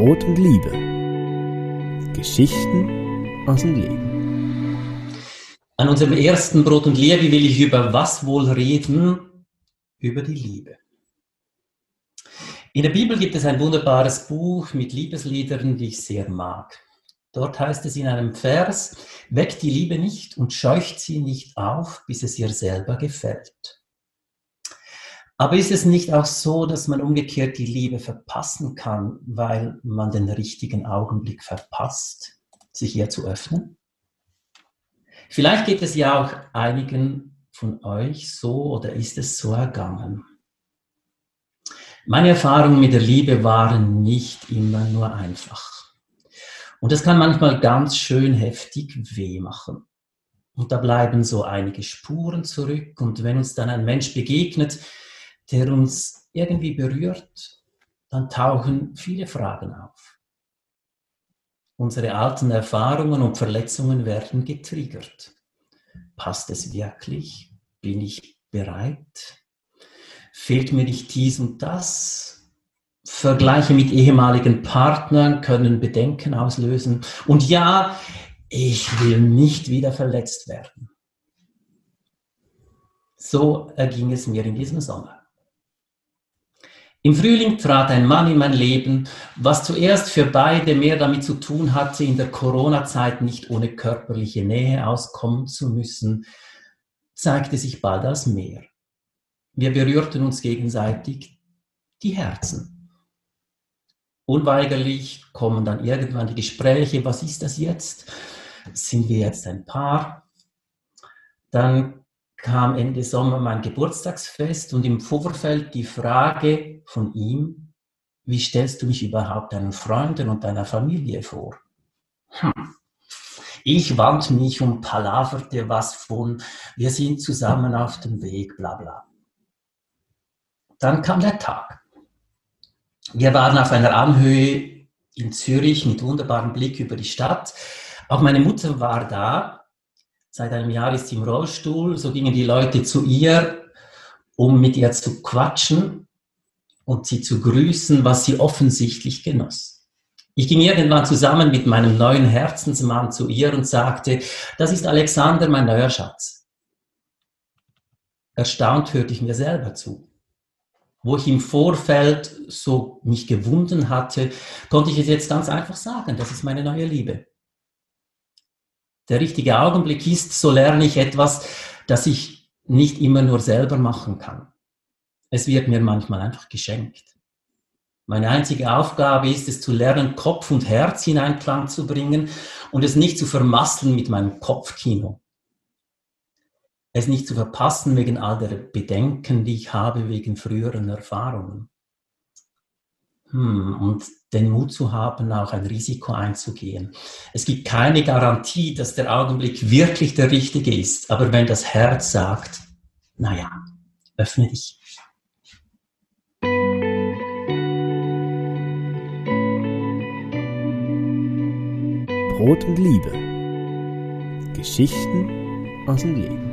Brot und Liebe. Geschichten aus dem Leben. An unserem ersten Brot und Liebe will ich über was wohl reden? Über die Liebe. In der Bibel gibt es ein wunderbares Buch mit Liebesliedern, die ich sehr mag. Dort heißt es in einem Vers, weckt die Liebe nicht und scheucht sie nicht auf, bis es ihr selber gefällt. Aber ist es nicht auch so, dass man umgekehrt die Liebe verpassen kann, weil man den richtigen Augenblick verpasst, sich ihr zu öffnen? Vielleicht geht es ja auch einigen von euch so oder ist es so ergangen. Meine Erfahrungen mit der Liebe waren nicht immer nur einfach. Und es kann manchmal ganz schön heftig weh machen. Und da bleiben so einige Spuren zurück. Und wenn uns dann ein Mensch begegnet, der uns irgendwie berührt, dann tauchen viele Fragen auf. Unsere alten Erfahrungen und Verletzungen werden getriggert. Passt es wirklich? Bin ich bereit? Fehlt mir nicht dies und das? Vergleiche mit ehemaligen Partnern können Bedenken auslösen. Und ja, ich will nicht wieder verletzt werden. So erging es mir in diesem Sommer. Im Frühling trat ein Mann in mein Leben, was zuerst für beide mehr damit zu tun hatte, in der Corona-Zeit nicht ohne körperliche Nähe auskommen zu müssen, zeigte sich bald als mehr. Wir berührten uns gegenseitig die Herzen. Unweigerlich kommen dann irgendwann die Gespräche, was ist das jetzt? Sind wir jetzt ein Paar? Dann kam Ende Sommer mein Geburtstagsfest und im Vorfeld die Frage von ihm, wie stellst du mich überhaupt deinen Freunden und deiner Familie vor? Hm. Ich wand mich und palaverte was von, wir sind zusammen auf dem Weg, bla bla. Dann kam der Tag. Wir waren auf einer Anhöhe in Zürich mit wunderbarem Blick über die Stadt. Auch meine Mutter war da Seit einem Jahr ist sie im Rollstuhl. So gingen die Leute zu ihr, um mit ihr zu quatschen und sie zu grüßen, was sie offensichtlich genoss. Ich ging irgendwann zusammen mit meinem neuen Herzensmann zu ihr und sagte, das ist Alexander, mein neuer Schatz. Erstaunt hörte ich mir selber zu. Wo ich im Vorfeld so mich gewunden hatte, konnte ich es jetzt ganz einfach sagen, das ist meine neue Liebe der richtige Augenblick ist, so lerne ich etwas, das ich nicht immer nur selber machen kann. Es wird mir manchmal einfach geschenkt. Meine einzige Aufgabe ist es zu lernen, Kopf und Herz in Einklang zu bringen und es nicht zu vermasseln mit meinem Kopfkino. Es nicht zu verpassen wegen all der Bedenken, die ich habe wegen früheren Erfahrungen. Hm, und den Mut zu haben, auch ein Risiko einzugehen. Es gibt keine Garantie, dass der Augenblick wirklich der richtige ist, aber wenn das Herz sagt, naja, öffne dich. Brot und Liebe. Geschichten aus dem Leben.